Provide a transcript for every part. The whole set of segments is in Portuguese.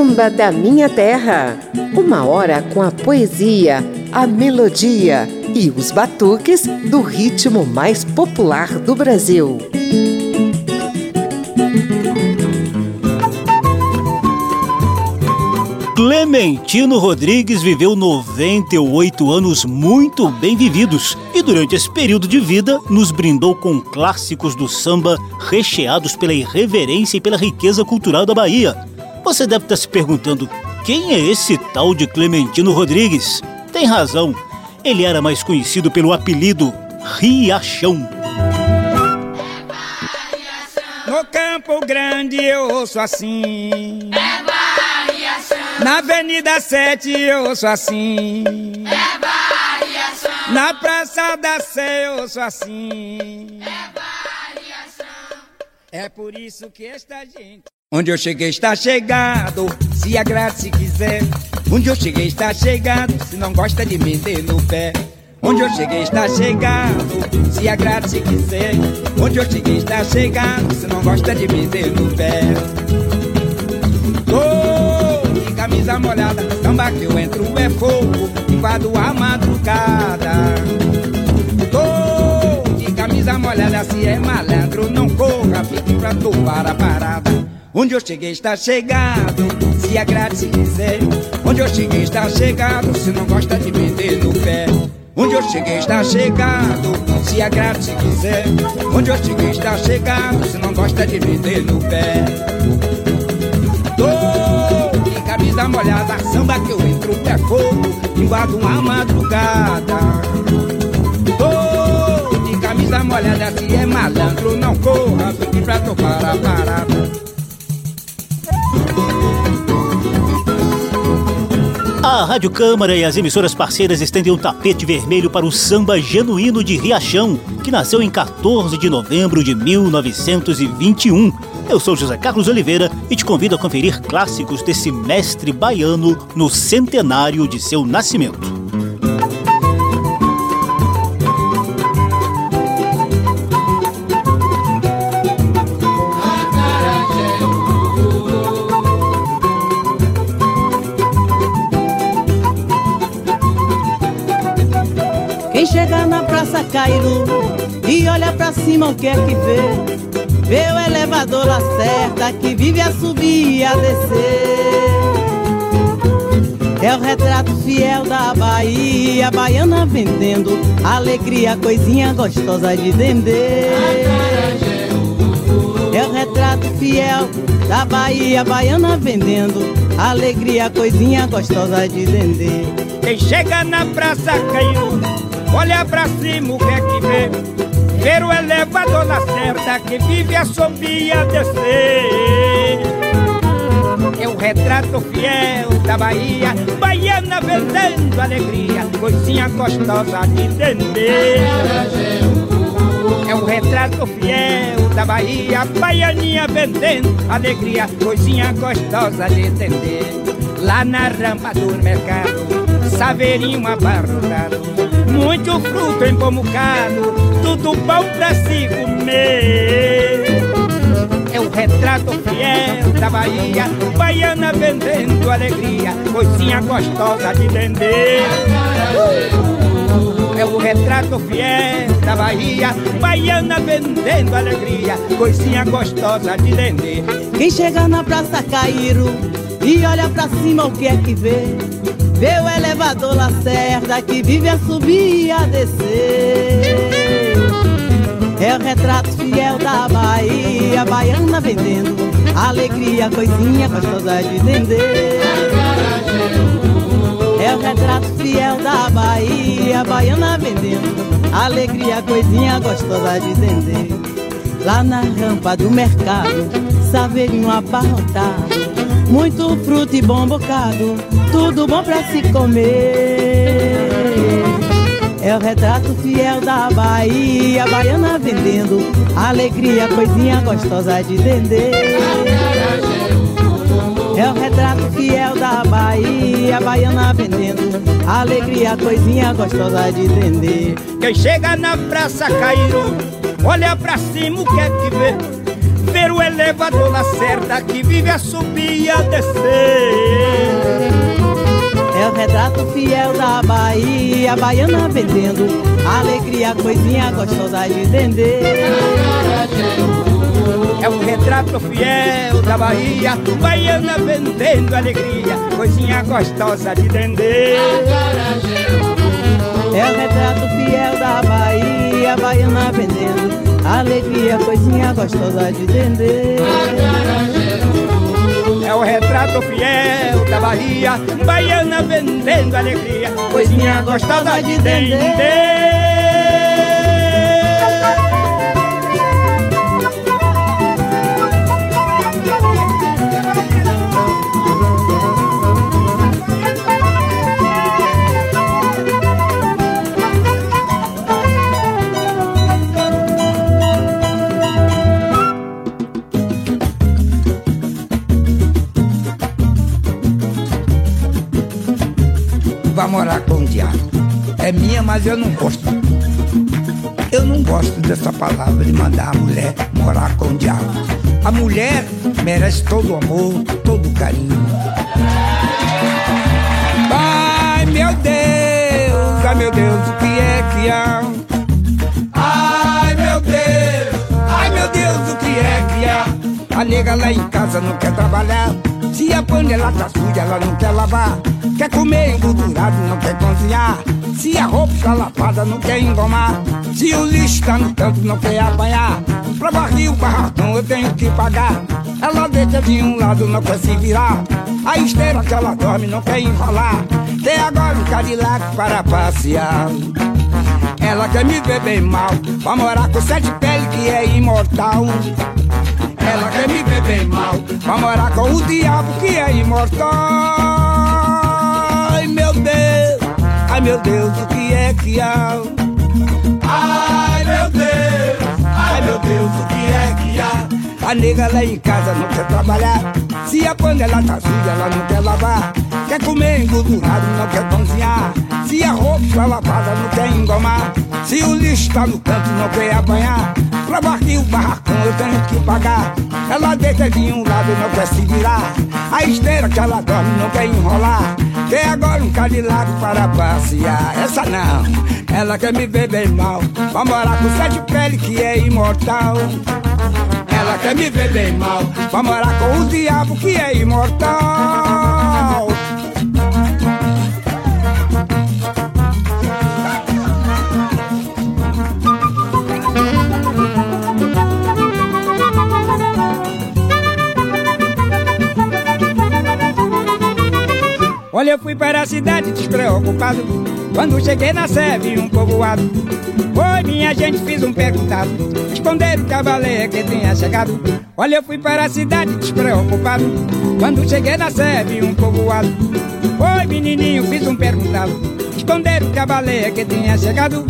Samba da Minha Terra. Uma hora com a poesia, a melodia e os batuques do ritmo mais popular do Brasil. Clementino Rodrigues viveu 98 anos muito bem vividos e durante esse período de vida nos brindou com clássicos do samba recheados pela irreverência e pela riqueza cultural da Bahia. Você deve estar se perguntando quem é esse tal de Clementino Rodrigues? Tem razão, ele era mais conhecido pelo apelido Riachão. No Campo Grande eu ouço assim. É na Avenida 7 eu ouço assim. É variação. Na Praça da Sé eu ouço assim. É variação. É por isso que esta gente. Onde eu cheguei está chegado, se agrade se quiser. Onde eu cheguei está chegado, se não gosta de me ter no pé. Onde eu cheguei está chegado, se agrade se quiser. Onde eu cheguei está chegado, se não gosta de me ter no pé camisa molhada, samba que eu entro é fogo, invado a madrugada. Tô de camisa molhada, se é malandro, não corra, fique pra tomar a parada. Onde eu cheguei está chegado, se agrade se quiser. Onde eu cheguei está chegado, se não gosta de vender no pé. Onde eu cheguei está chegado, se agrade se quiser. Onde eu cheguei está chegado, se não gosta de vender no pé camisa molhada, samba que eu entro pé fogo, invado uma madrugada. Tô de camisa molhada, se é malandro, não corra, fique pra tocar a parada. A Rádio Câmara e as emissoras parceiras estendem um tapete vermelho para o samba genuíno de Riachão, que nasceu em 14 de novembro de 1921 eu sou José Carlos Oliveira e te convido a conferir clássicos desse mestre baiano no centenário de seu nascimento. Cairo e olha pra cima o que é que vê? Vê o elevador certa que vive a subir e a descer. É o retrato fiel da Bahia, baiana vendendo alegria, coisinha gostosa de vender. É o retrato fiel da Bahia, baiana vendendo alegria, coisinha gostosa de vender. Quem chega na praça caiu, olha pra cima o que é que vê? Ver o elevador na certa que vive a subir e a descer. É o retrato fiel da Bahia, baiana vendendo alegria, coisinha gostosa de entender. É o retrato fiel da Bahia, baianinha vendendo alegria, coisinha gostosa de entender. Lá na rampa do mercado, saveirinho abarrotado, muito fruto empomucado, tudo bom pra se comer. É o retrato fiel da Bahia, baiana vendendo alegria, coisinha gostosa de vender. É o retrato fiel da Bahia, baiana vendendo alegria, coisinha gostosa de vender. Quem chega na Praça Cairo e olha pra cima o que é que vê? Vê o elevador Lacerda que vive a subir e a descer. É o retrato fiel da Bahia, baiana vendendo alegria, coisinha gostosa de vender. É o retrato fiel da Bahia, baiana vendendo alegria, coisinha gostosa de vender. Lá na rampa do mercado, saveirinho abarrotado, muito fruto e bom bocado, tudo bom pra se comer. É o retrato fiel da Bahia, baiana vendendo alegria, coisinha gostosa de vender. É o retrato fiel da Bahia, baiana vendendo alegria, coisinha gostosa de vender. Quem chega na Praça Cairo, olha pra cima o que é que vê? Ver o elevador Lacerda que vive a subir e a descer. É o retrato fiel da Bahia, baiana vendendo alegria, coisinha gostosa de vender. É o retrato fiel da Bahia, baiana vendendo alegria, coisinha gostosa de vender. É o retrato fiel da Bahia, baiana vendendo alegria, coisinha gostosa de vender. É o retrato fiel da Bahia, baiana vendendo alegria, coisinha gostosa de vender. Mas eu não gosto. Eu não gosto dessa palavra de mandar a mulher morar com o diabo. A mulher merece todo o amor, todo o carinho. Ai meu Deus, ai meu Deus, o que é que há? Ai meu Deus, ai meu Deus, o que é que há? A nega lá em casa não quer trabalhar. Se a panela tá suja, ela não quer lavar. Quer comer engordurado, não quer cozinhar. Se a roupa está lapada, não quer engomar. Se o lixo tá no canto, não quer apanhar. Pra o barracão eu tenho que pagar. Ela deita de um lado, não quer se virar. A esteira que ela dorme, não quer enrolar. Tem agora um Cadillac para passear. Ela quer me ver bem mal, pra morar com sete peles que é imortal. Ela quer me ver bem mal, pra morar com o diabo que é imortal. Ai meu Deus, o que é que há? Ai meu Deus, ai meu Deus, o que é que há? A nega lá em casa não quer trabalhar. Se a panela tá suja, ela não quer lavar. Quer comer engordurado, não quer cozinhar. Se a roupa está lavada, não quer engomar. Se o lixo tá no canto, não quer apanhar. Pra varrer o barracão eu tenho que pagar. Ela deita de um lado, não quer se virar. A esteira que ela dorme não quer enrolar. Quer agora um Cadillac para passear. Essa não, ela quer me ver bem mal. Pra morar com sete peles que é imortal. Ela quer me ver bem mal. Pra morar com o diabo que é imortal. Olha, eu fui para a cidade despreocupado. Quando cheguei na Sé, vi um povoado. Oi, minha gente, fiz um perguntado. Responderam que a baleia que tinha chegado. Olha, eu fui para a cidade despreocupado. Quando cheguei na Sé, vi um povoado. Oi, menininho, fiz um perguntado. Responderam que a baleia que tinha chegado.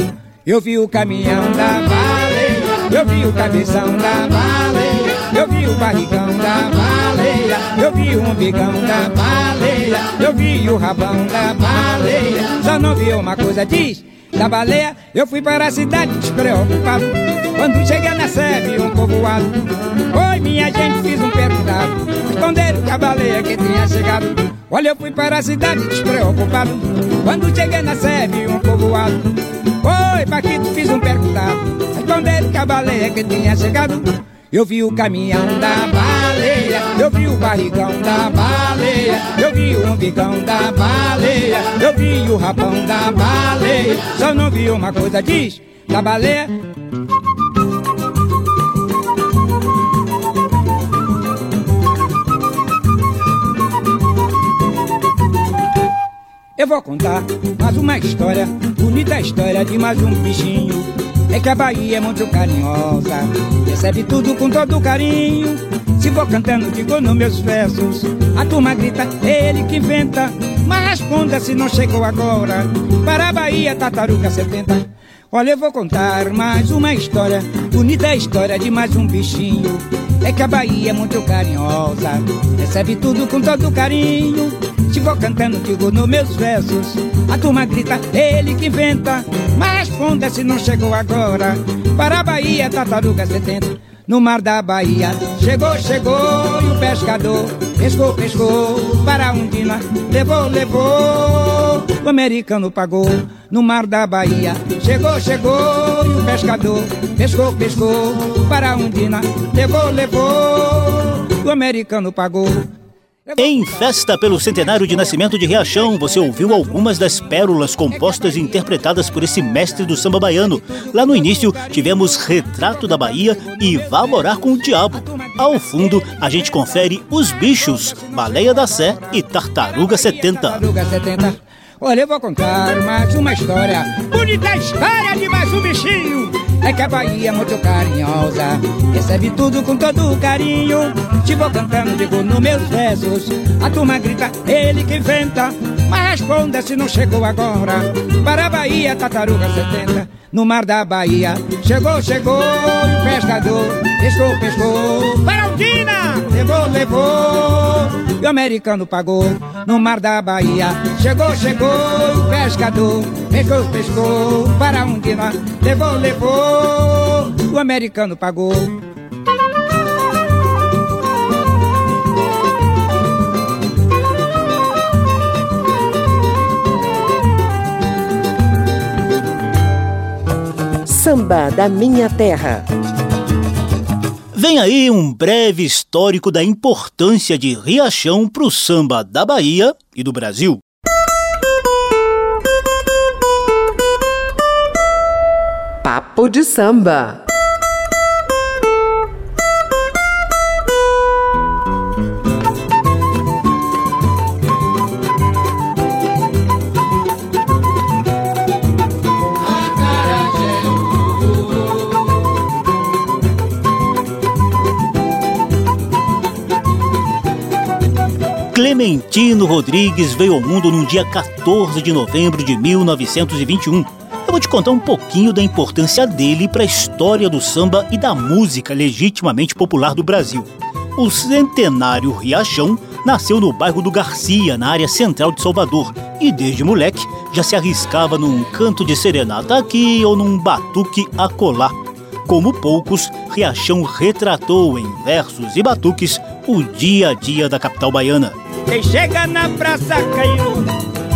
Eu vi o caminhão da baleia. Eu vi o cabeção da baleia. Eu vi o barrigão da baleia, eu vi o umbigão da baleia, eu vi o rabão da baleia. Só não vi uma coisa, diz, da baleia, eu fui para a cidade despreocupado. Quando cheguei na sede, um povoado. Oi, minha gente, fiz um perguntado. Responderam que a baleia que tinha chegado. Olha, eu fui para a cidade despreocupado. Quando cheguei na sede, um povoado. Oi, Paquito, fiz um perguntado. Responderam que a baleia que tinha chegado. Eu vi o caminhão da baleia, eu vi o barrigão da baleia, eu vi o umbigão da baleia, eu vi o rabão da baleia. Só não vi uma coisa, diz, da baleia. Eu vou contar mais uma história, bonita história de mais um bichinho é que a Bahia é muito carinhosa, recebe tudo com todo carinho. Vou cantando, digo nos meus versos. A turma grita, ele que inventa. Mas responda se não chegou agora. Para a Bahia, tartaruga 70. Olha, eu vou contar mais uma história, bonita história de mais um bichinho. É que a Bahia é muito carinhosa, recebe tudo com todo carinho. Se vou cantando, digo nos meus versos. A turma grita, ele que inventa. Mas responda se não chegou agora. Para a Bahia, tartaruga 70. No mar da Bahia. Chegou, chegou e o pescador pescou, pescou para a Undina. Levou, levou, o americano pagou no mar da Bahia. Chegou, chegou e o pescador pescou, pescou para a Undina. Levou, levou, o americano pagou. Em festa pelo centenário de nascimento de Riachão, você ouviu algumas das pérolas compostas e interpretadas por esse mestre do samba baiano. Lá no início, tivemos Retrato da Bahia e Vá Morar com o Diabo. Ao fundo, a gente confere Os Bichos, Baleia da Sé e Tartaruga 70. Tartaruga 70. Olha, eu vou contar mais uma história. Bonita história de mais um bichinho. É que a Bahia é muito carinhosa. Recebe tudo com todo carinho. Te vou cantando, digo nos meus versos. A turma grita, ele que inventa. Mas responda se não chegou agora. Para a Bahia, tartaruga 70. No mar da Bahia. Chegou, chegou, o pescador. Pescou, pescou. Para Aldina! Levou, levou. E o americano pagou. No mar da Bahia. Chegou, chegou, o pescador. Pescou, pescou. Para Aldina. Levou, O americano pagou. Samba da Minha Terra. Vem aí um breve histórico da importância de Riachão para o samba da Bahia e do Brasil. Papo de samba. Clementino Rodrigues veio ao mundo no dia 14 de novembro de 1921. Eu vou te contar um pouquinho da importância dele para a história do samba e da música legitimamente popular do Brasil. O centenário Riachão nasceu no bairro do Garcia, na área central de Salvador, e desde moleque já se arriscava num canto de serenata aqui ou num batuque acolá. Como poucos, Riachão retratou em versos e batuques o dia a dia da capital baiana. Quem chega na praça caiu,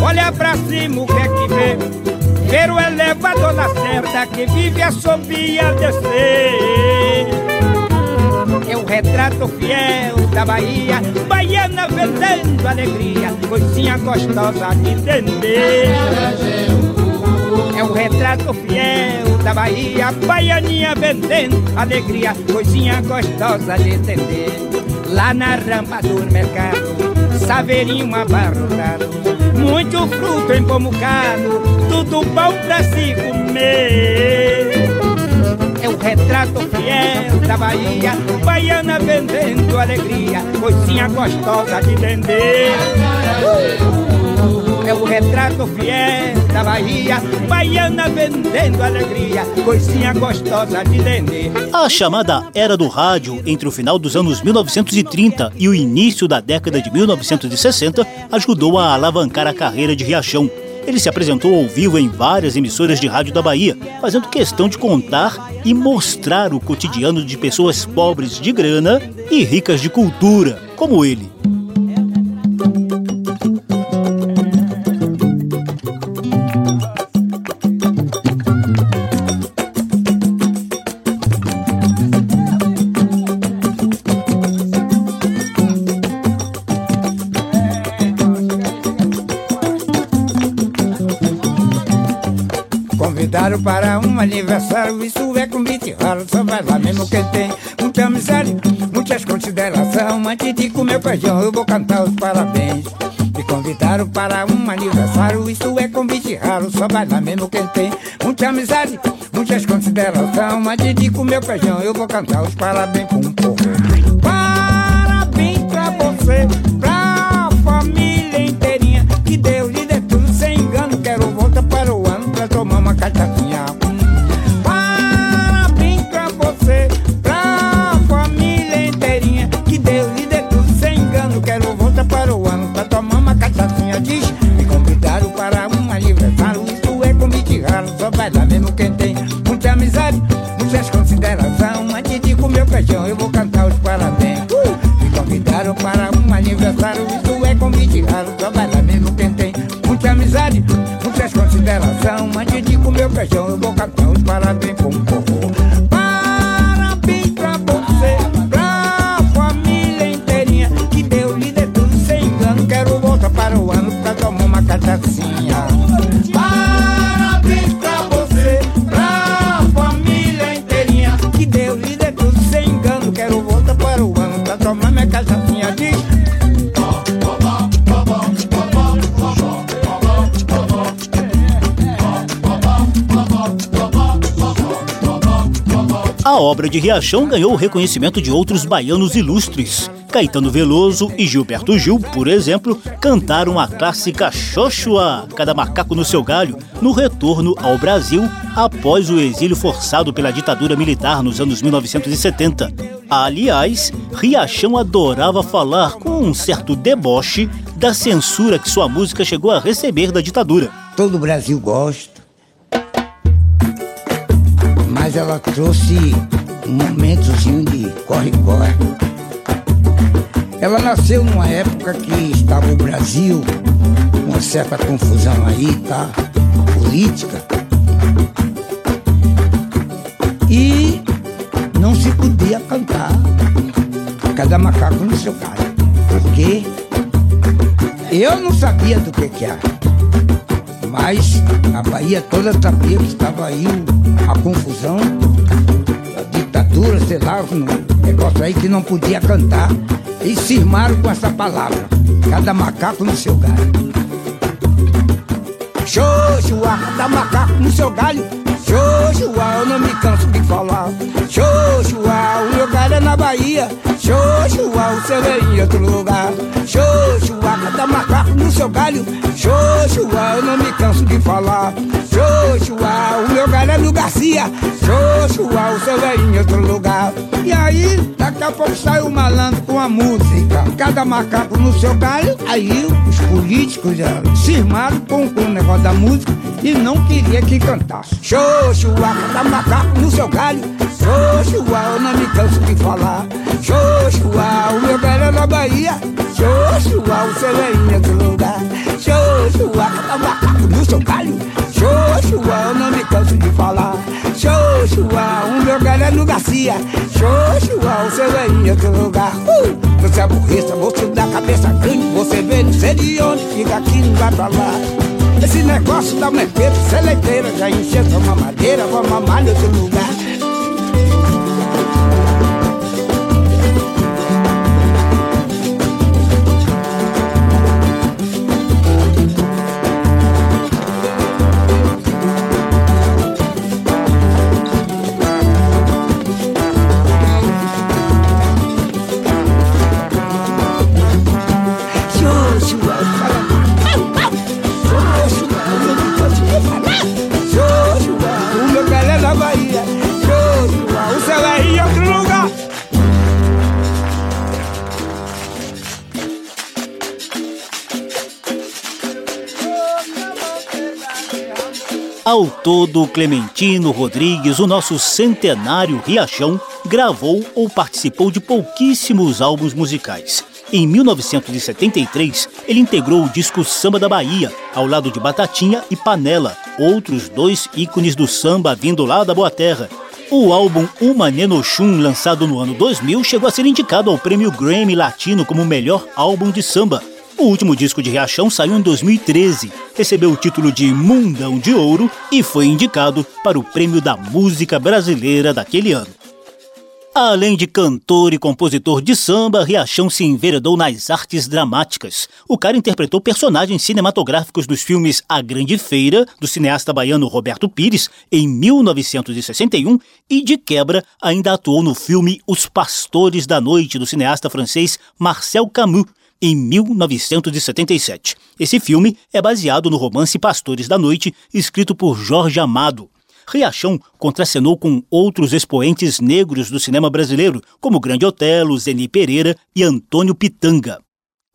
olha pra cima o que é que vê. Ver o elevador na certa que vive a subir a descer. É o retrato fiel da Bahia, baiana vendendo alegria, coisinha gostosa de entender. É o retrato fiel da Bahia, baianinha vendendo alegria, coisinha gostosa de entender. Lá na rampa do mercado, saveirinho abarrotado, muito fruto empomucado, tudo bom pra se comer. É o retrato fiel da Bahia, baiana vendendo alegria, coisinha gostosa de vender. É o retrato fiel da Bahia, baiana vendendo alegria, coisinha gostosa de vender. A chamada Era do Rádio, entre o final dos anos 1930 e o início da década de 1960, ajudou a alavancar a carreira de Riachão. Ele se apresentou ao vivo em várias emissoras de rádio da Bahia, fazendo questão de contar e mostrar o cotidiano de pessoas pobres de grana e ricas de cultura, como ele. Eu vou cantar os parabéns. Me convidaram para um aniversário, isso é convite raro, só vai lá mesmo quem tem muita amizade, muitas considerações. Antes de comer feijão, eu vou cantar os parabéns com um pouco. Obra de Riachão ganhou o reconhecimento de outros baianos ilustres. Caetano Veloso e Gilberto Gil, por exemplo, cantaram a clássica Xoxua, Cada Macaco no Seu Galho, no retorno ao Brasil após o exílio forçado pela ditadura militar nos anos 1970. Aliás, Riachão adorava falar com um certo deboche da censura que sua música chegou a receber da ditadura. todo o Brasil gosta. Mas ela trouxe um momentozinho de corre-corre. Ela nasceu numa época que estava o Brasil uma certa confusão aí, tá? Política. E não se podia cantar cada macaco no seu galho. Porque eu não sabia do que que era. Mas a Bahia toda sabia que estava aí a confusão, a ditadura, sei lá, um negócio aí que não podia cantar. E cismaram com essa palavra. Cada macaco no seu galho. Xoxua, cada macaco no seu galho. Xoxua, eu não me canso de falar. Xoxua, o meu galho é na Bahia. Xoxua, o seu é em outro lugar. Xoxua, cada macaco no seu galho. Xoxua, eu não me canso de falar. Xoxua, o meu galho é no Garcia. Xoxua, o seu é em outro lugar. E aí, daqui a pouco sai o malandro com a música. Cada macaco no seu galho. Aí os políticos já cismaram com, com o negócio da música e não queria que cantasse. Xoxua, cada macaco no seu galho. Xoxua, eu não me canso de falar. Xoxua, o meu galho é na Bahia. Xoxua, o seu é em outro lugar. Xoxua, cada macaco no seu galho. Xoxua, eu não me canso de falar. Xoxua, o meu galho é no Garcia. Xoxua, o seu é em outro lugar. Uh, você é burrista, você dá cabeça grande. Você vê, não sei de onde, fica aqui, não vai pra lá. Esse negócio da merpeira, seleiteira, já encheu sua mamadeira, vou mamar outro lugar. Ao todo, Clementino Rodrigues, o nosso centenário Riachão, gravou ou participou de pouquíssimos álbuns musicais. Em 1973, ele integrou o disco Samba da Bahia, ao lado de Batatinha e Panela, outros dois ícones do samba vindo lá da Boa Terra. O álbum Uma Nenochum, lançado no ano 2000, chegou a ser indicado ao prêmio Grammy Latino como melhor álbum de samba. O último disco de Riachão saiu em 2013, recebeu o título de Mundão de Ouro e foi indicado para o Prêmio da Música Brasileira daquele ano. Além de cantor e compositor de samba, Riachão se enveredou nas artes dramáticas. O cara interpretou personagens cinematográficos dos filmes A Grande Feira, do cineasta baiano Roberto Pires, em 1961, e de quebra ainda atuou no filme Os Pastores da Noite, do cineasta francês Marcel Camus, em 1977. Esse filme é baseado no romance Pastores da Noite, escrito por Jorge Amado. Riachão contracenou com outros expoentes negros do cinema brasileiro, como Grande Otelo, Zeni Pereira e Antônio Pitanga.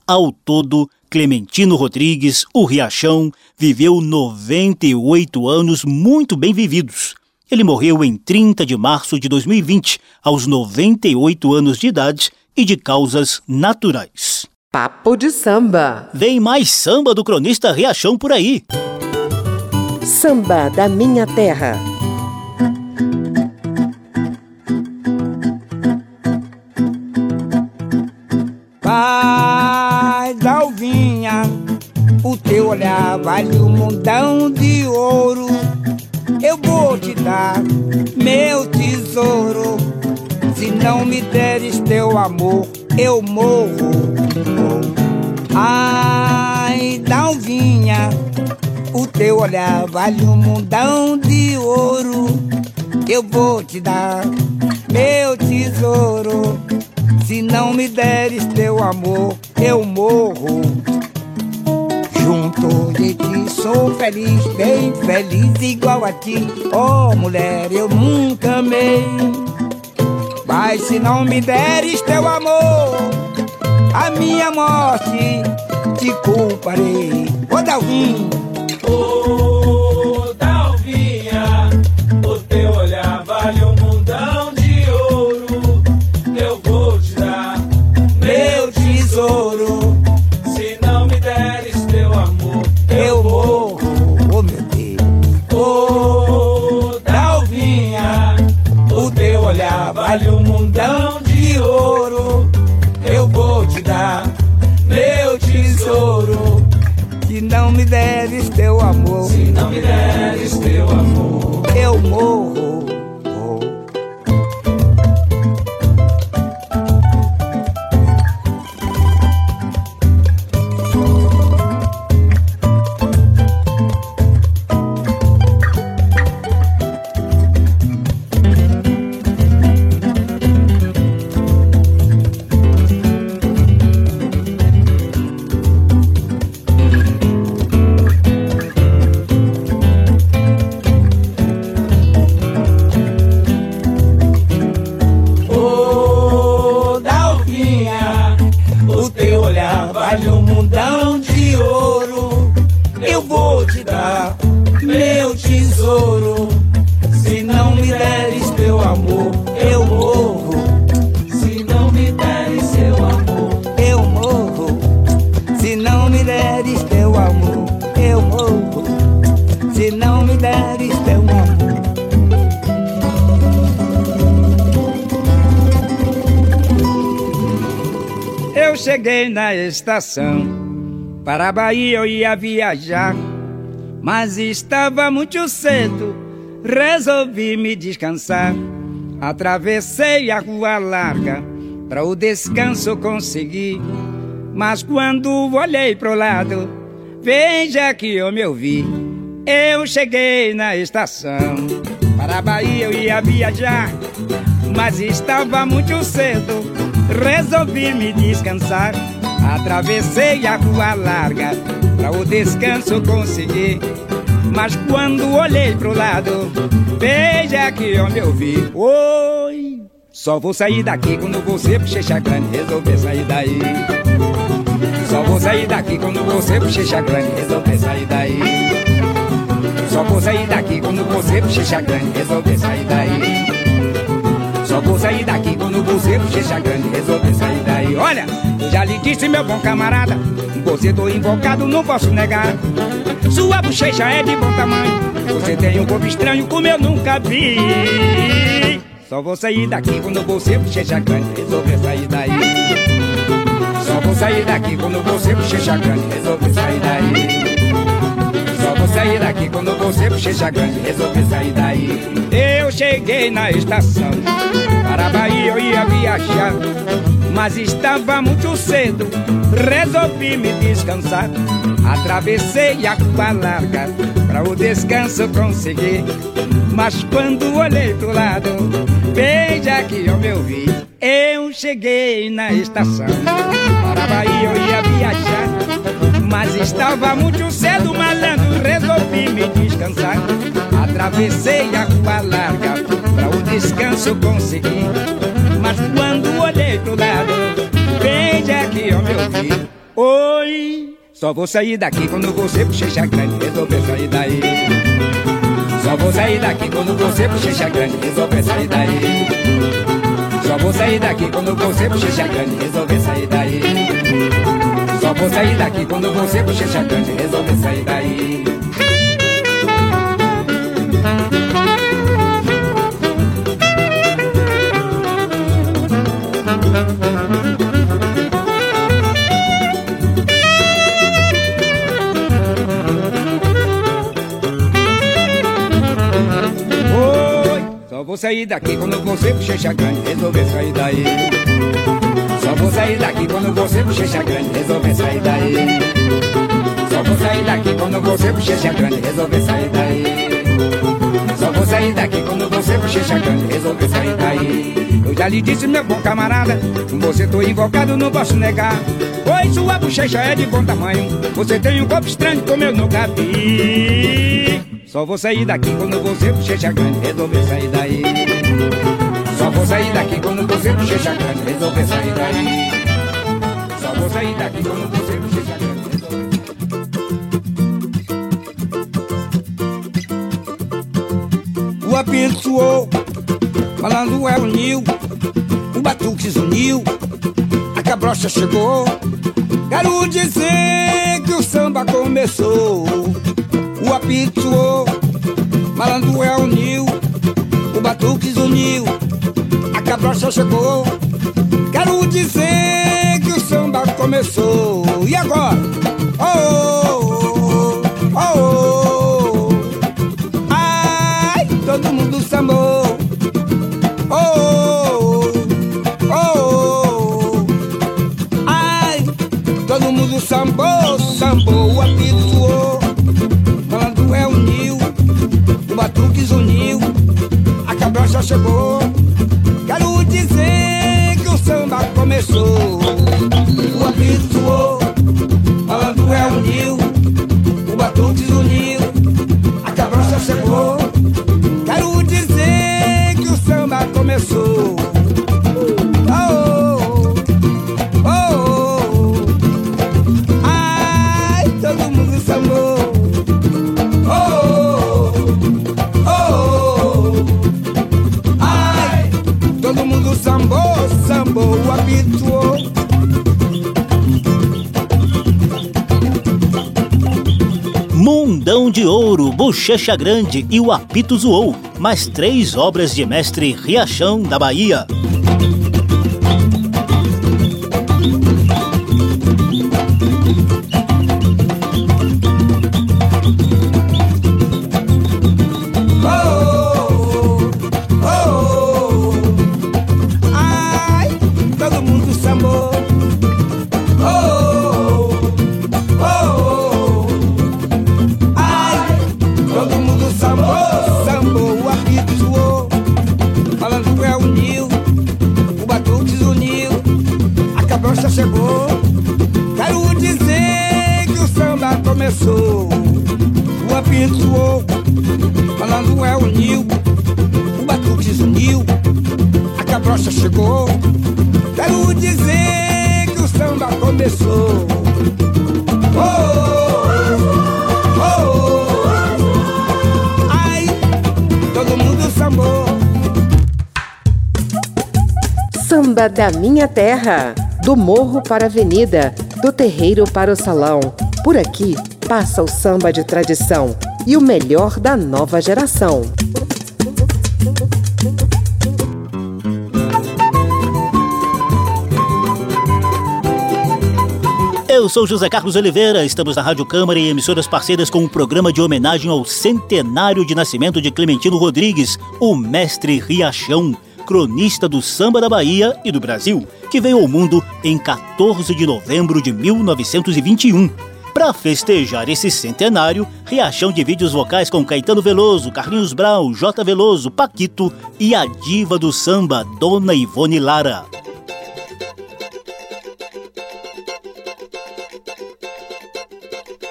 Ao todo, Clementino Rodrigues, o Riachão, viveu 98 anos muito bem vividos. Ele morreu em 30 de março de 2020, aos 98 anos de idade, e de causas naturais. Papo de samba. Vem mais samba do cronista Riachão por aí. Samba da minha terra. Pai da Alvinha, o teu olhar vale um montão de ouro. Eu vou te dar meu tesouro. Se não me deres teu amor, eu morro. Ai, Dalvinha, o teu olhar vale um mundão de ouro. Eu vou te dar meu tesouro. Se não me deres teu amor, eu morro. Junto de ti sou feliz, bem feliz, igual a ti. Oh, mulher, eu nunca amei. Mas se não me deres teu amor, a minha morte te culparei. Dalvin! Ô, oh, deres teu amor, Se não me deres teu amor, eu morro. Estação, para a Bahia eu ia viajar, mas estava muito cedo, resolvi me descansar. Atravessei a rua larga, para o descanso conseguir, mas quando olhei pro lado, veja que eu me ouvi. Eu cheguei na estação, para a Bahia eu ia viajar, mas estava muito cedo, resolvi me descansar. Atravessei a rua larga, para o descanso conseguir. Mas quando olhei pro lado, veja que eu me ouvi. Oi, só vou sair daqui quando você bochecha grande resolver sair daí. Só vou sair daqui quando você bochecha grande resolver sair daí. Só vou sair daqui quando você bochecha grande resolver sair daí. Só vou sair daqui quando você bochecha grande resolver sair daí. Olha, eu já lhe disse, meu bom camarada, você tô invocado, não posso negar. Sua bochecha é de bom tamanho, você tem um corpo estranho como eu nunca vi. Só vou sair daqui quando você bochecha grande resolver sair daí. Só vou sair daqui quando você bochecha grande resolver sair daí. Só vou sair daqui quando você bochecha grande resolver sair daí. Eu cheguei na estação, para a Bahia eu ia viajar, mas estava muito cedo, resolvi me descansar. Atravessei a rua larga, para o descanso conseguir. Mas quando olhei pro lado, veja que eu me ouvi. Eu cheguei na estação, para a Bahia eu ia viajar, mas estava muito cedo, malandro, resolvi me descansar. Atravessei a rua larga, para o descanso conseguir. Quando olhei pro lado, veja que eu me ouvi. Oi, só vou sair daqui quando você bochecha grande resolver sair daí. Só vou sair daqui quando você bochecha grande resolver sair daí. Só vou sair daqui quando você bochecha grande resolver sair daí. Só vou sair daqui quando você bochecha grande resolver sair daí. Vou sair daqui quando você bochecha grande resolver sair daí. Só vou sair daqui quando você bochecha grande resolver sair daí. Só vou sair daqui quando você bochecha grande resolver sair daí. Só vou sair daqui quando você bochecha grande resolver sair daí. Eu já lhe disse, meu bom camarada, com você tô invocado, não posso negar. Pois sua bochecha é de bom tamanho, você tem um corpo estranho como eu nunca vi. Só vou sair daqui quando você bochecha grande resolver sair daí. Só vou sair daqui quando você bochecha grande resolver sair daí. Só vou sair daqui quando você bochecha grande. O apito soou, falando é uniu, o batuque uniu, a cabrocha chegou. Quero dizer que o samba começou o apito malandro é uniu, o batuque uniu, a cabrocha chegou. Quero dizer que o samba começou. E agora? Oh, oh, oh, oh. Ai, todo mundo sambou. Oh, oh, oh. Ai, todo mundo sambou, sambou, o apito chegou. Quero dizer que o samba começou. Bochecha Grande e o Apito Zoou, mais três obras de mestre Riachão da Bahia. Minha terra, do morro para a avenida, do terreiro para o salão. Por aqui passa o samba de tradição e o melhor da nova geração. Eu sou José Carlos Oliveira, estamos na Rádio Câmara e emissoras parceiras com um programa de homenagem ao centenário de nascimento de Clementino Rodrigues, o mestre Riachão cronista do samba da Bahia e do Brasil, que veio ao mundo em 14 de novembro de 1921. Para festejar esse centenário, Riachão divide os vocais com Caetano Veloso, Carlinhos Brau, J. Veloso, Paquito e a diva do samba, Dona Ivone Lara.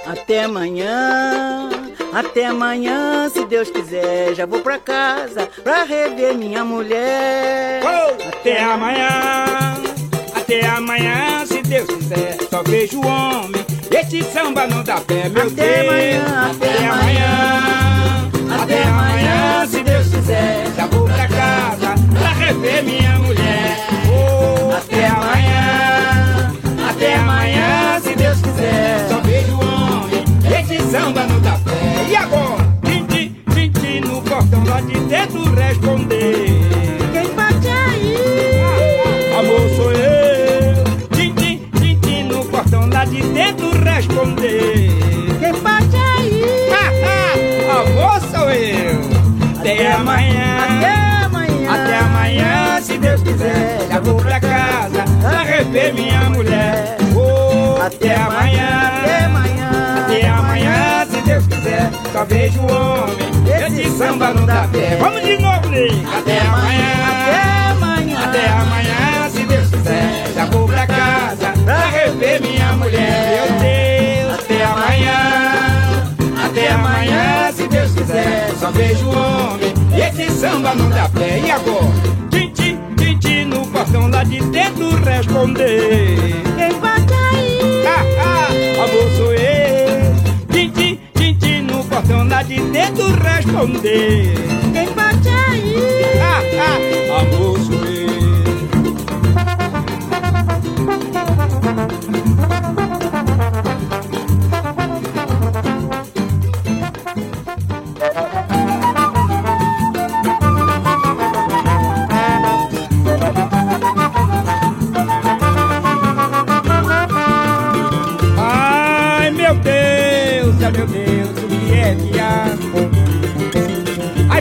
Até amanhã. Até amanhã, se Deus quiser, já vou pra casa pra rever minha mulher. Oh, até amanhã, até amanhã, se Deus quiser, só vejo o homem. Esse samba não dá pé, meu até Deus. Amanhã, até, até amanhã, até Até amanhã, se Deus quiser, já vou pra casa pra rever minha mulher. Oh, até amanhã, samba não dá pé. E agora? Tintim, tintim no portão lá de dentro responder. Quem bate aí? Amor, sou eu. Tintim, tintim no portão lá de dentro responder. Quem bate aí? Amor, sou eu. Até amanhã. Até amanhã. Até amanhã, se Deus quiser. Já vou pra casa pra rever minha mulher. Oh, até amanhã. Até amanhã. Até amanhã, se Deus quiser. Só vejo o homem. Esse samba não dá pé. Vamos de novo, Nick. Até amanhã. Até amanhã. Até amanhã, se Deus quiser. Já vou pra casa pra rever minha mulher. Meu Deus, até amanhã. Até amanhã, se Deus quiser. Só vejo o homem. Esse samba não dá pé. E agora? Tintim, tintim no portão lá de dentro responder. Quem bate aí? Ah, ah, amor sou eu. Tintim, lá de dentro responder. Quem bate aí? Ah, ah, amor sou eu.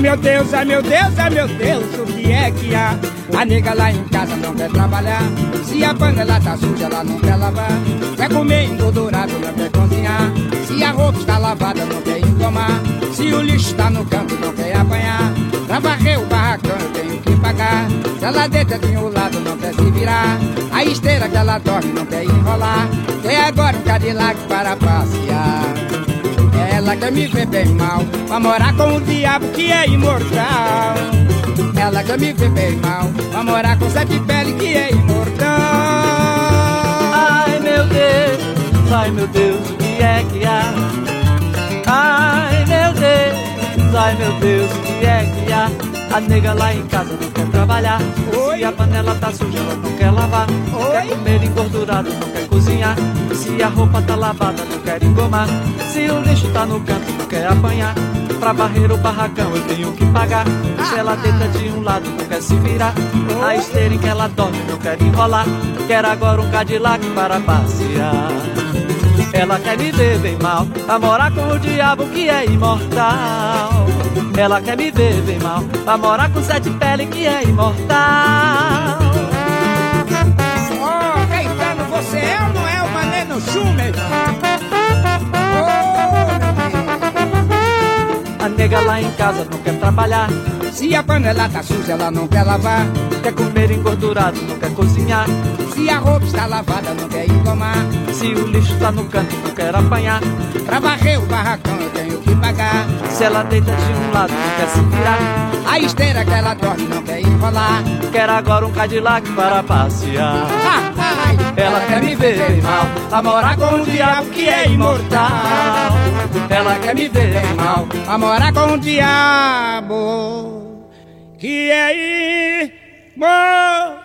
Meu Deus, ai meu Deus, ai meu Deus, o que é que há? A nega lá em casa não quer trabalhar. Se a panela tá suja, ela não quer lavar. Quer comer engordurado, não quer cozinhar. Se a roupa está lavada, não quer engomar. Se o lixo está no canto, não quer apanhar. Pra varrer o barracão, eu tenho que pagar. Se ela deita de um lado, não quer se virar. A esteira que ela dorme, não quer enrolar. Tem agora um Cadillac para passear. Ela me ver bem mal, pra morar com o diabo que é imortal. Ela me ver bem mal, pra morar com sete pele que é imortal. Ai meu Deus, ai meu Deus, o que é que há? Ai meu Deus, ai meu Deus, o que é que há? A nega lá em casa não quer trabalhar. Oi. Se a panela tá suja, ela não quer lavar. Oi. Quer comer engordurado, não quer cozinhar. Se a roupa tá lavada, não quer engomar. Se o lixo tá no canto, não quer apanhar. Pra varrer o barracão eu tenho que pagar. Se ela deita de um lado, não quer se virar. A esteira em que ela dorme, não quer enrolar. Quer agora um Cadillac para passear. Ela quer me ver bem mal, a morar com o diabo que é imortal. Ela quer me ver bem mal, a morar com sete pele que é imortal. Ó, Caetano, você é ou não é o Maneno Schumer? A nega lá em casa não quer trabalhar, Se a panela tá suja, ela não quer lavar. quer comer engordurado, não quer cozinhar. Se a roupa está lavada, não quer engomar. Se o lixo tá no canto, não quer apanhar. Pra varrer o barracão, tenho que pagar. Se ela deita de um lado, não quer se virar. A esteira que ela dorme, não quer enrolar. Quer agora um Cadillac para passear. Ah, ai, Ela quer me ver bem mal, a morar com o diabo que é imortal. Ela quer me ver bem mal, a morar com o diabo que é imortal.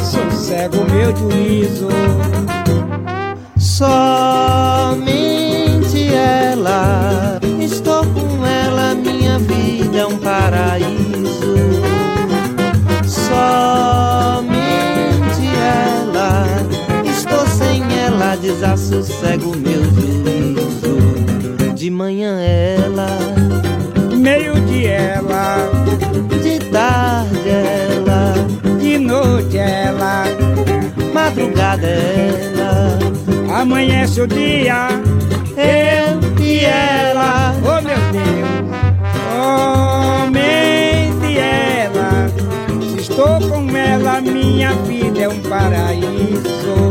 Desassossego meu juízo. Somente ela, estou com ela, minha vida é um paraíso. Somente ela, estou sem ela, desassossego meu juízo. De manhã ela, Meio Meio-dia ela, de tarde ela, noite ela, madrugada ela, amanhece o dia, eu e ela. Oh meu Deus, somente ela, se estou com ela, minha vida é um paraíso.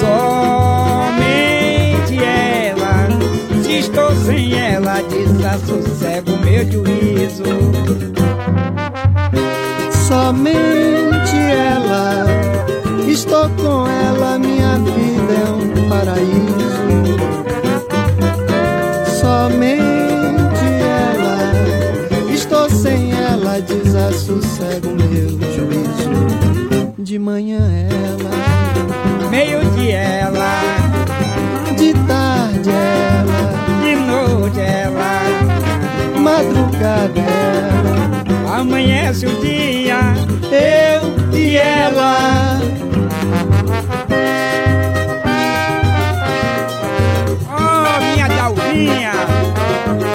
Somente ela, se estou sem ela, desassossego meu juízo. Somente ela, estou com ela, minha vida é um paraíso. Somente ela, estou sem ela, desassossego meu juízo. De manhã ela, Meio-dia ela, de tarde ela, de noite ela, madrugada ela, amanhece o dia. eu e ela. Oh, minha Dalvinha,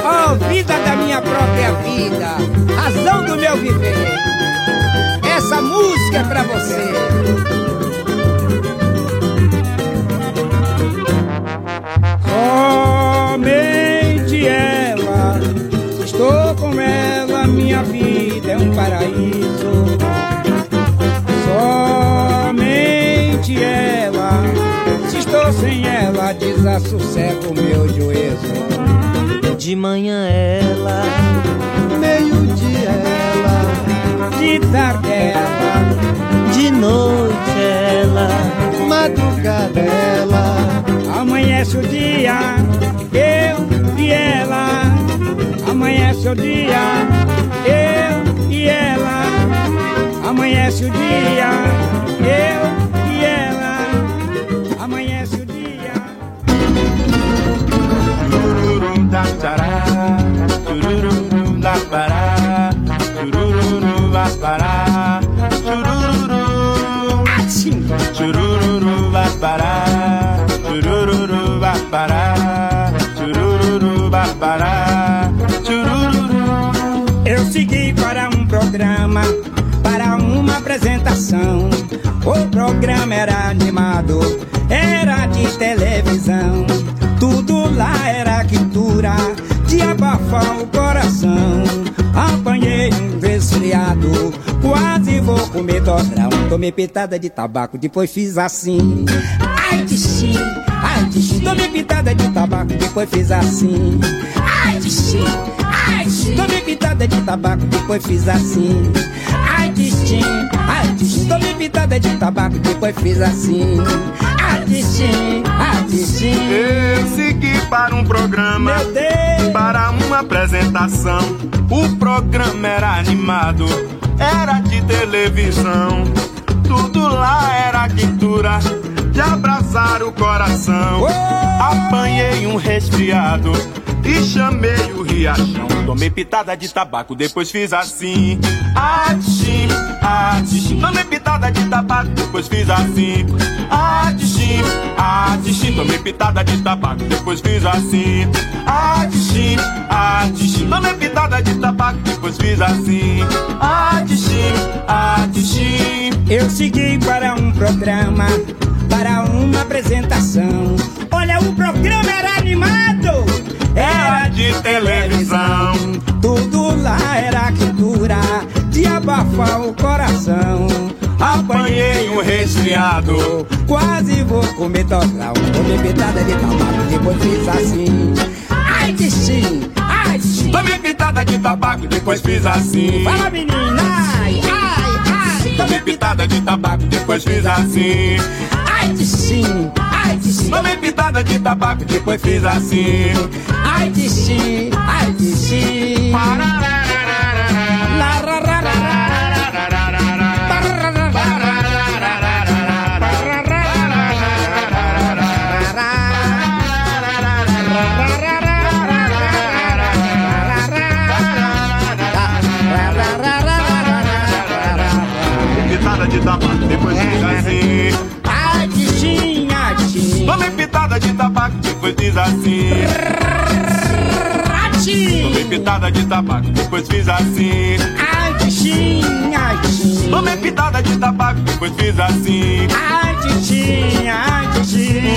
oh, vida da minha própria vida, razão do meu viver. Essa música é pra você. Ela, desassossego meu juízo. De manhã ela, meio-dia ela, De tarde ela, de noite ela, madrugada ela, amanhece o dia, eu e ela. Amanhece o dia, eu e ela. Amanhece o dia, eu e ela. Chururu da pará, chururu da pará, chururu. Eu segui para um programa, para uma apresentação. O programa era animado, era de televisão. Tudo lá era quintura, de abafar o coração. Apanhei um resfriado, quase vou comer dobrão. Tomei pitada de tabaco, depois fiz assim. Ai, de sim, ai, de sim. Tomei pitada de tabaco, depois fiz assim. Ai, de sim, ai, de sim. Tomei pitada de tabaco, depois fiz assim. Ai, de sim, ai, de tabaco, depois fiz assim. De sim. Eu segui para um programa, Meu Deus. para uma apresentação. O programa era animado, era de televisão. Tudo lá era quintura, de abraçar o coração. Oh! Apanhei um resfriado e chamei o riachão. Tomei pitada de tabaco, depois fiz assim. Atchim, atchim. Tomei pitada de tabaco, depois fiz assim. Atchim, atchim. Tomei pitada de tabaco, depois fiz assim. Atchim, atchim. Tomei pitada de tabaco, depois fiz assim. Atchim, atchim. Eu segui para um programa, para uma apresentação. Olha, o programa era animado, Era de televisão. Tudo lá era quintura, de abafar o coração. Apanhei um resfriado. Quase vou comer dobrão. Tomei pitada de tabaco, depois fiz assim. Ai, de sim, ai, de sim. Tomei pitada de tabaco, depois fiz assim. Fala, menina, ai, ai, ai. Tomei pitada de tabaco, depois fiz assim. Ai, de sim, ai, de. Tomei pitada de tabaco, depois fiz assim. Ai, de ai, de ra. Pitada de tabaco, depois fiz assim. Tomei pitada de tabaco, depois fiz assim. Tomei pitada de tabaco, depois fiz assim. Ai, bichinha, ai, bichinha. Tomei pitada de tabaco, depois fiz assim. Ai, bichinha, ai, bichinha.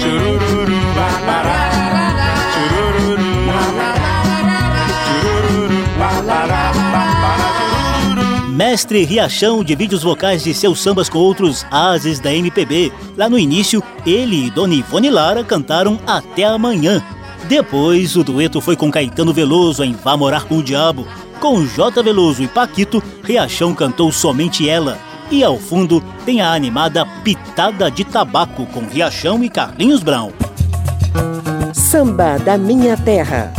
Churururu, babará. Mestre Riachão divide os vocais de seus sambas com outros ases da MPB. Lá no início, ele e Dona Ivone Lara cantaram Até Amanhã. Depois, o dueto foi com Caetano Veloso em Vá Morar com o Diabo. Com J. Veloso e Paquito, Riachão cantou Somente Ela. E ao fundo tem a animada Pitada de Tabaco com Riachão e Carlinhos Brown. Samba da Minha Terra.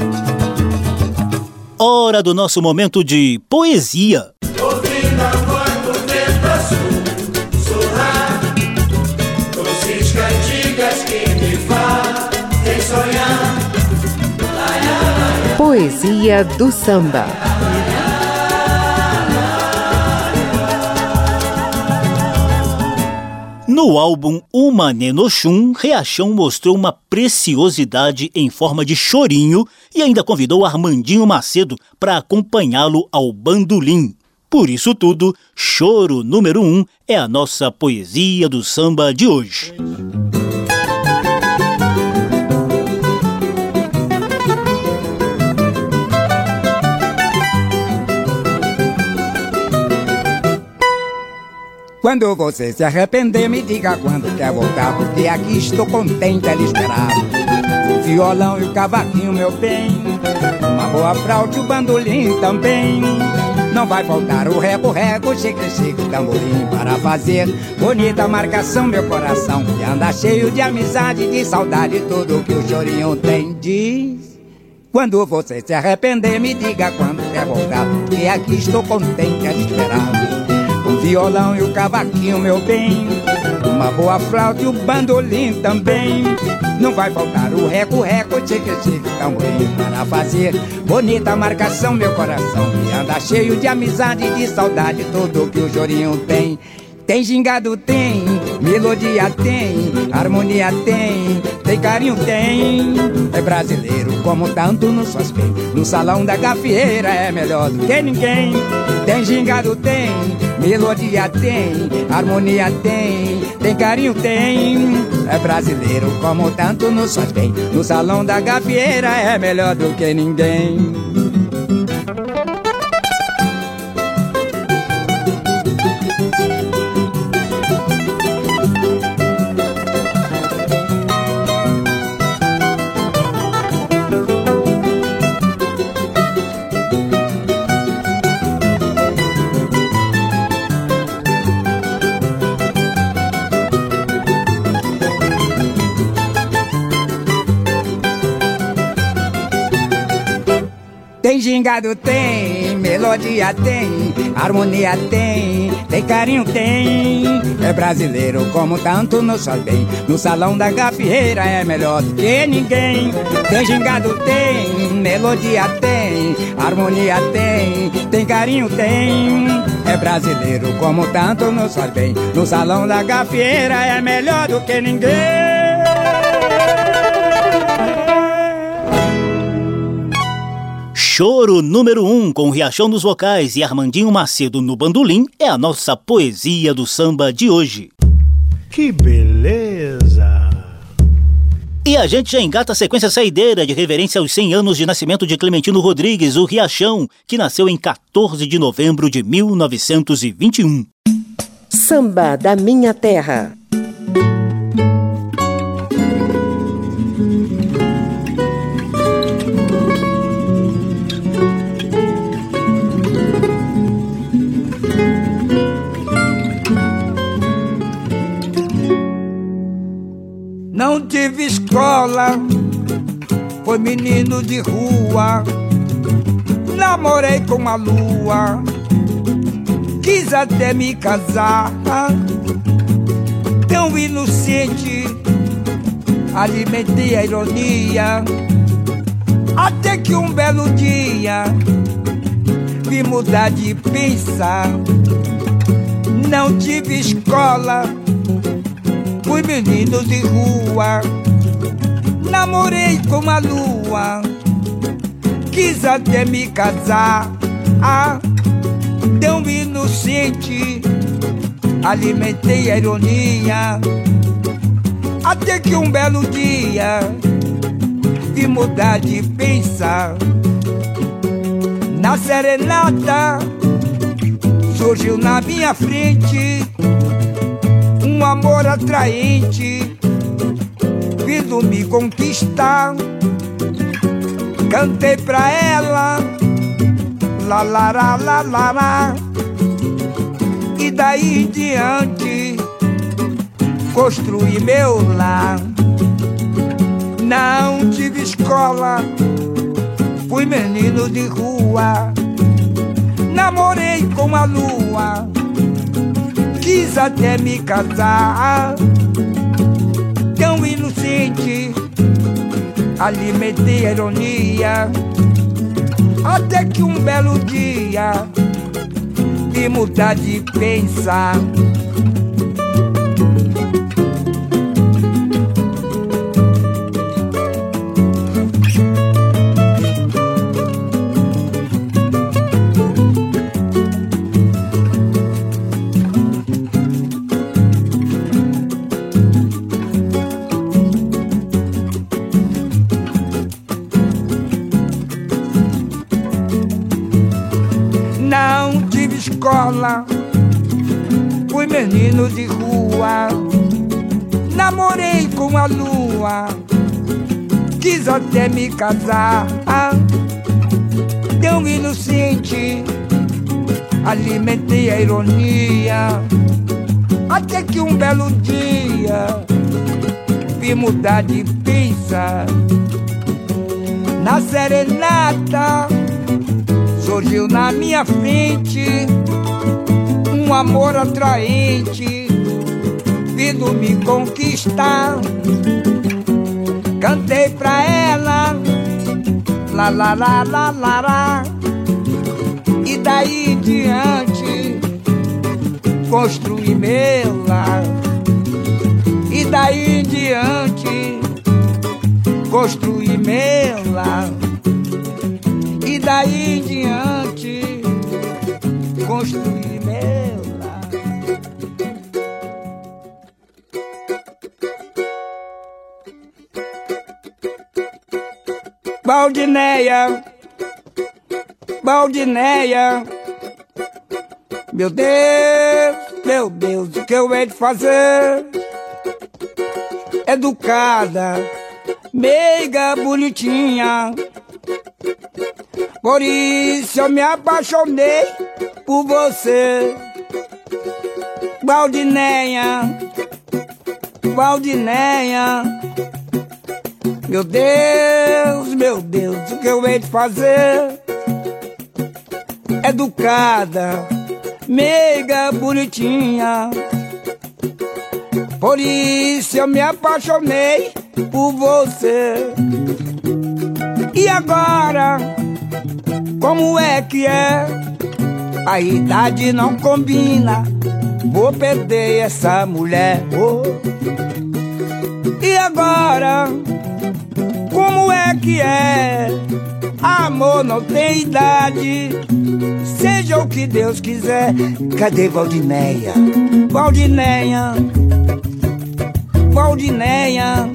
Hora do nosso momento de poesia. Poesia do samba. No álbum Uma Nenochum, Reachão mostrou uma preciosidade em forma de chorinho e ainda convidou Armandinho Macedo para acompanhá-lo ao bandolim. Por isso tudo, Choro número 1 um é a nossa poesia do samba de hoje. Quando você se arrepender, me diga quando quer voltar, porque aqui estou contente a lhe esperar. O violão e o cavaquinho, meu bem, uma boa fraude, o bandolim também. Não vai faltar o rego-rego, o chique-chique, tamborim para fazer bonita marcação, meu coração, que anda cheio de amizade, de saudade, tudo que o chorinho tem. Diz. Quando você se arrepender, me diga quando quer voltar, porque aqui estou contente a lhe esperar. Violão e o cavaquinho, meu bem. Uma boa flauta e o bandolim também. Não vai faltar o reco-reco, tique-tique, tamborim para fazer bonita marcação, meu coração. Que anda cheio de amizade e de saudade, tudo que o chorinho tem. Tem gingado, tem, melodia tem, harmonia tem, tem carinho tem. É brasileiro como tanto faz bem. No salão da gafieira é melhor do que ninguém. Tem gingado, tem, melodia tem, harmonia tem, tem carinho tem. É brasileiro como tanto nos faz bem. No salão da gafieira é melhor do que ninguém. Gingado, tem, melodia tem, harmonia tem, tem carinho tem. É brasileiro como tanto nos faz bem. No salão da gafieira é melhor do que ninguém. Tem gingado, tem, melodia tem, harmonia tem, tem carinho tem. É brasileiro como tanto nos faz bem. No salão da gafieira é melhor do que ninguém. Choro número 1 um, com Riachão nos vocais e Armandinho Macedo no bandolim é a nossa poesia do samba de hoje. Que beleza! E a gente já engata a sequência saideira de reverência aos 100 anos de nascimento de Clementino Rodrigues, o Riachão, que nasceu em 14 de novembro de 1921. Samba da Minha Terra. Não tive escola, foi menino de rua. Namorei com a lua, quis até me casar. Tão inocente, alimentei a ironia. Até que um belo dia vi mudar de pensar. Não tive escola fui menino de rua, namorei com a lua, quis até me casar. Ah, um inocente, alimentei a ironia. Até que um belo dia vi mudar de pensar. Na serenata surgiu na minha frente um amor atraente, vindo me conquistar. Cantei pra ela, la la la la la, la. e daí em diante construí meu lar. Não tive escola, fui menino de rua, namorei com a lua, quis até me casar. Tão inocente, alimentei a ironia, até que um belo dia vi mudar de pensar. Menino de rua, namorei com a lua, quis até me casar. Tão inocente, alimentei a ironia, até que um belo dia vi mudar de pensar. Na serenata surgiu na minha frente um amor atraente, vindo me conquistar. Cantei pra ela, la la la la la, e daí em diante construí meu lar. E daí em diante construí meu lar. E daí em diante Baldineia, Baldineia, meu Deus, meu Deus, o que eu hei de fazer? Educada, meiga, bonitinha. Por isso eu me apaixonei por você. Valdineia, Valdineia. Meu Deus, meu Deus, o que eu hei de fazer? Educada, meiga, bonitinha. Por isso eu me apaixonei por você. E agora, como é que é? A idade não combina. Vou perder essa mulher. Oh. E agora, é que é? Amor não tem idade. Seja o que Deus quiser. Cadê Valdineia? Valdineia. Valdineia.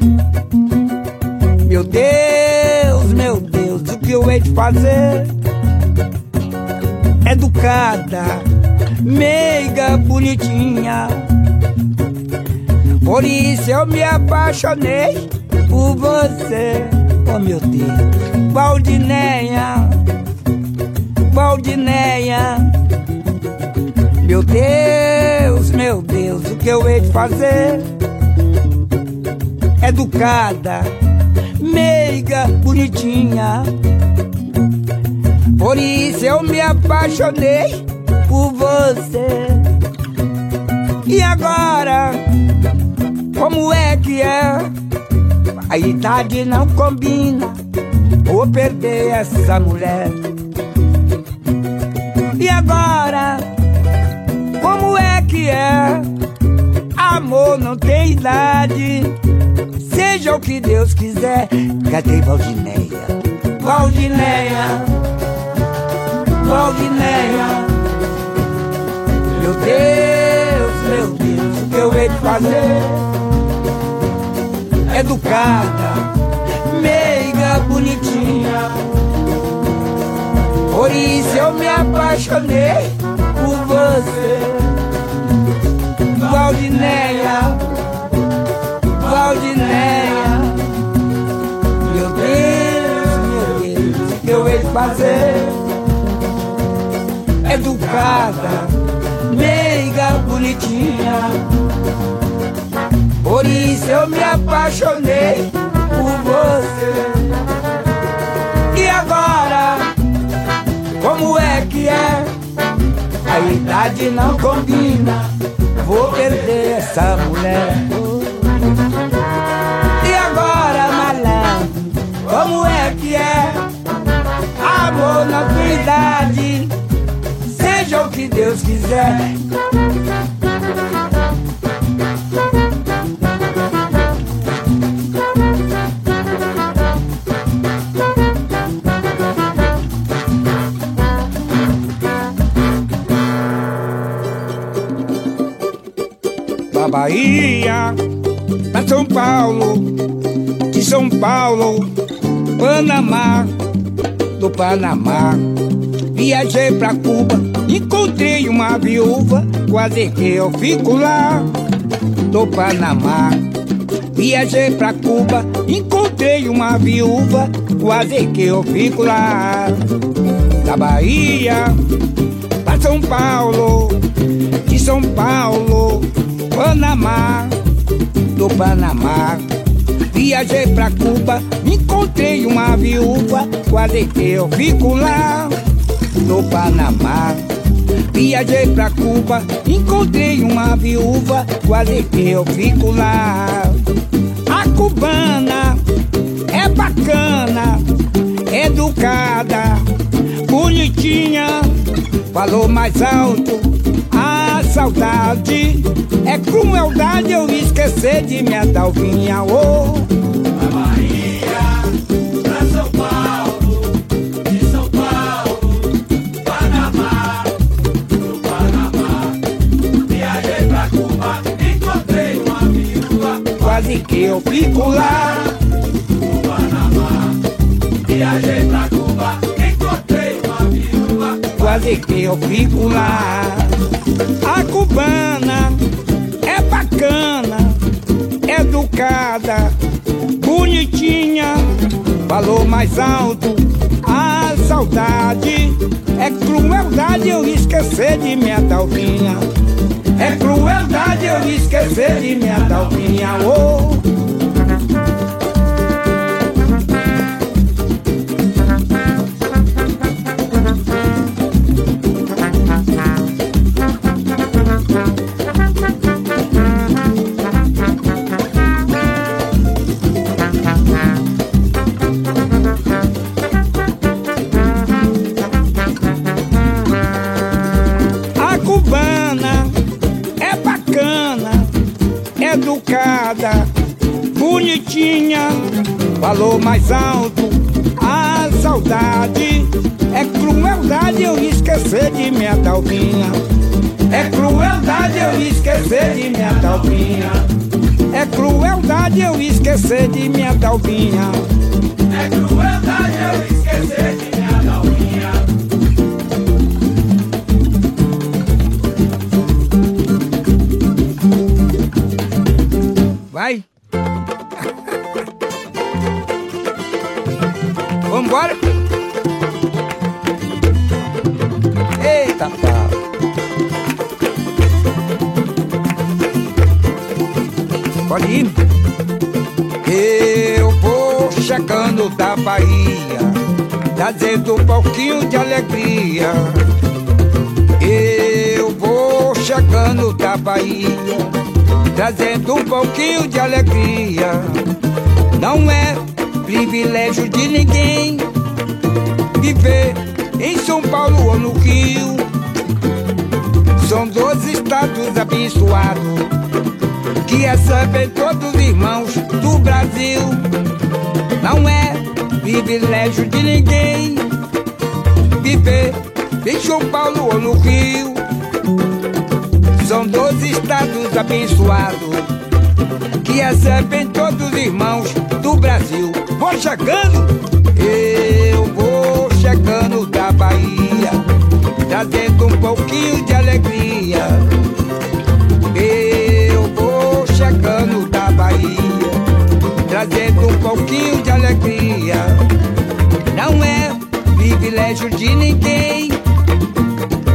Meu Deus, meu Deus, o que eu hei de fazer? Educada, meiga, bonitinha. Por isso eu me apaixonei por você. Oh meu Deus, Valdineia, Valdineia. Meu Deus, meu Deus, o que eu hei de fazer? Educada, meiga, bonitinha. Por isso eu me apaixonei por você. E agora, como é que é? A idade não combina. Vou perder essa mulher. E agora, como é que é? Amor não tem idade. Seja o que Deus quiser. Cadê Valdineia? Valdineia, Valdineia. Meu Deus, meu Deus, o que eu hei de fazer? Educada, meiga, bonitinha. Por isso eu me apaixonei por você, Valdineia, Valdineia. Meu Deus, meu Deus, o que eu hei de fazer? Educada, meiga, bonitinha. Por isso eu me apaixonei por você. E agora, como é que é? A idade não combina, vou perder essa mulher. E agora, malandro, como é que é? Amor na idade, seja o que Deus quiser. Bahia pra São Paulo, de São Paulo, Panamá, do Panamá. Viajei pra Cuba, encontrei uma viúva, quase que eu fico lá, do Panamá. Viajei pra Cuba, encontrei uma viúva, quase que eu fico lá, da Bahia pra São Paulo, de São Paulo, Panamá, do Panamá. Viajei pra Cuba, encontrei uma viúva, quase eu fico lá, no Panamá. Viajei pra Cuba, encontrei uma viúva, quase eu fico lá. A cubana é bacana, educada, bonitinha, falou mais alto. Saudade é crueldade eu esquecer de minha dalvinha. Oh. São Paulo, de São Paulo, Panamá, do Panamá. Viajei pra Cuba, encontrei uma viúva Quase que eu fico lá. do Panamá. Viajei pra Cuba, quase que eu fico lá. A cubana é bacana, educada, bonitinha, falou mais alto. A saudade é crueldade eu esquecer de minha dalvinha. É crueldade eu esquecer de minha dalvinha. Oh. Mais alto. A saudade é crueldade eu esquecer de minha dalvinha. É crueldade eu esquecer de minha dalvinha. É crueldade eu esquecer de minha dalvinha. É crueldade eu esquecer Eu vou chegando da Bahia, trazendo um pouquinho de alegria. Eu vou chegando da Bahia, trazendo um pouquinho de alegria. Não é privilégio de ninguém viver em São Paulo ou no Rio. São dois estados abençoados que recebem todos os irmãos do Brasil. Não é privilégio de ninguém viver em São Paulo ou no Rio. São dois estados abençoados que recebem todos os irmãos do Brasil. Vou chegando, eu vou chegando da Bahia, trazendo um pouquinho de alegria. Pouquinho de alegria. Não é privilégio de ninguém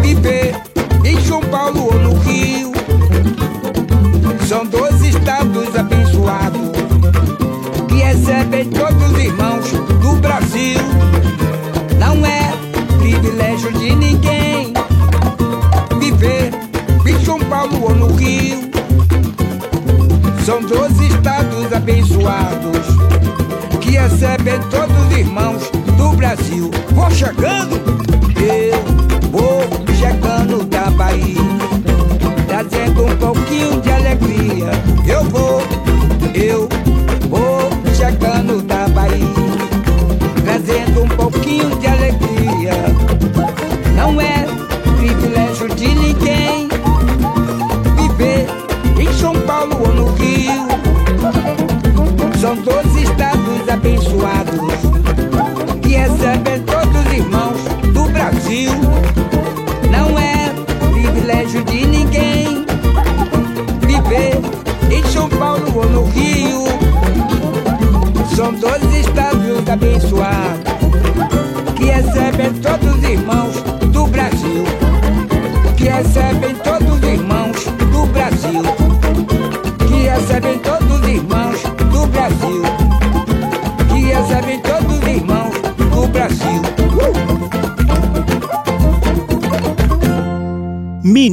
viver em São Paulo ou no Rio. São dois estados abençoados que recebem todos os irmãos do Brasil. Não é privilégio de ninguém viver em São Paulo ou no Rio. São dois estados abençoados recebem todos os irmãos do Brasil. Vou chegando, eu vou chegando da Bahia, trazendo um pouquinho de alegria. Eu vou, eu vou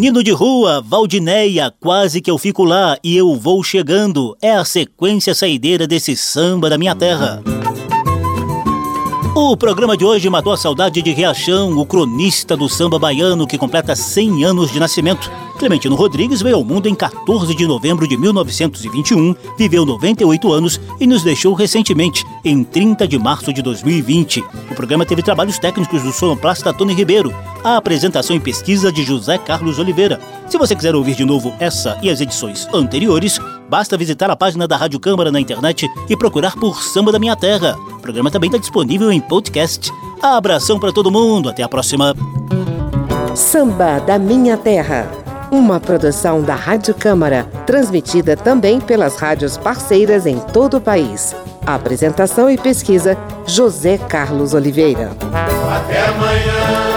Menino de Rua, Valdineia, quase que eu fico lá e eu vou chegando. É a sequência saideira desse samba da minha terra. O programa de hoje matou a saudade de Riachão, o cronista do samba baiano que completa 100 anos de nascimento. Clementino Rodrigues veio ao mundo em 14 de novembro de 1921, viveu 98 anos e nos deixou recentemente, em 30 de março de 2020. O programa teve trabalhos técnicos do sonoplasta Tony Ribeiro, a apresentação e pesquisa de José Carlos Oliveira. Se você quiser ouvir de novo essa e as edições anteriores, basta visitar a página da Rádio Câmara na internet e procurar por Samba da Minha Terra. O programa também está disponível em podcast. Abração para todo mundo, até a próxima. Samba da Minha Terra. Uma produção da Rádio Câmara, transmitida também pelas rádios parceiras em todo o país. Apresentação e pesquisa: José Carlos Oliveira. Até amanhã.